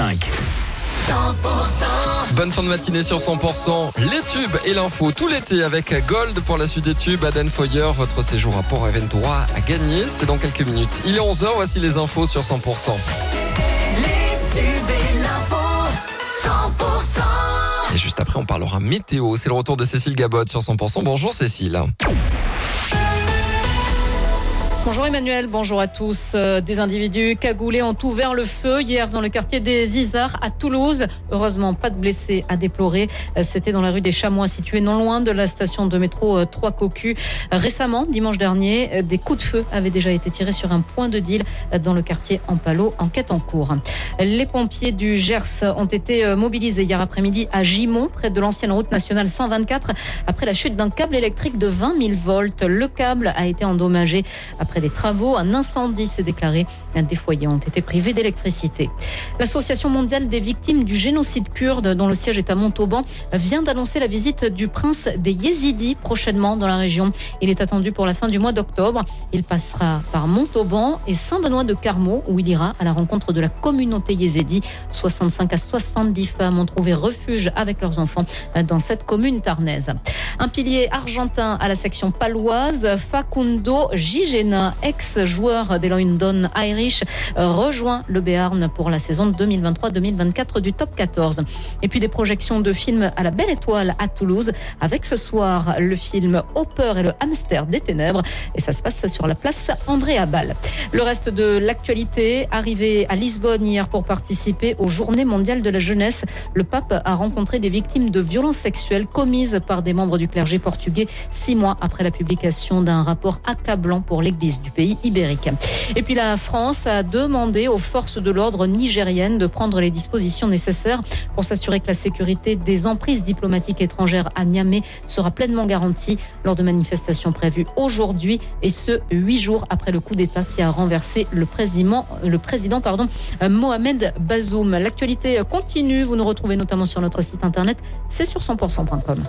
105. 100% Bonne fin de matinée sur 100%. Les tubes et l'info tout l'été avec Gold pour la suite des tubes. Aden Foyer, votre séjour à Port Aventura à gagner. C'est dans quelques minutes. Il est 11h, voici les infos sur 100%. Les tubes et l'info 100% Et juste après, on parlera météo. C'est le retour de Cécile Gabot sur 100%. Bonjour Cécile. Bonjour Emmanuel, bonjour à tous. Euh, Des individus cagoulés ont ouvert le feu hier dans le quartier des Isards à Toulouse. Heureusement, pas de blessés à déplorer. Euh, C'était dans la rue des Chamois, située non loin de la station de métro euh, Trois Cocus. Récemment, dimanche dernier, euh, des coups de feu avaient déjà été tirés sur un point de deal euh, dans le quartier Ampalo. Enquête en cours. Les pompiers du Gers ont été euh, mobilisés hier après-midi à Gimont, près de l'ancienne route nationale 124, après la chute d'un câble électrique de 20 000 volts. Le câble a été endommagé des travaux. Un incendie s'est déclaré. Des foyers ont été privés d'électricité. L'Association mondiale des victimes du génocide kurde, dont le siège est à Montauban, vient d'annoncer la visite du prince des Yézidis prochainement dans la région. Il est attendu pour la fin du mois d'octobre. Il passera par Montauban et Saint-Benoît de Carmaux, où il ira à la rencontre de la communauté yézidi. 65 à 70 femmes ont trouvé refuge avec leurs enfants dans cette commune tarnaise. Un pilier argentin à la section paloise, Facundo Gigena, ex-joueur des London Irish, rejoint le Béarn pour la saison 2023-2024 du top 14. Et puis des projections de films à la Belle Étoile à Toulouse, avec ce soir le film Hopper et le hamster des ténèbres. Et ça se passe sur la place André Abal. Le reste de l'actualité, arrivé à Lisbonne hier pour participer aux Journées mondiales de la jeunesse, le pape a rencontré des victimes de violences sexuelles commises par des membres du clergé portugais six mois après la publication d'un rapport accablant pour l'Église du pays ibérique. Et puis la France a demandé aux forces de l'ordre nigériennes de prendre les dispositions nécessaires pour s'assurer que la sécurité des emprises diplomatiques étrangères à Niamey sera pleinement garantie lors de manifestations prévues aujourd'hui et ce huit jours après le coup d'État qui a renversé le président, le président pardon, Mohamed Bazoum. L'actualité continue. Vous nous retrouvez notamment sur notre site internet, c'est sur 100%.com.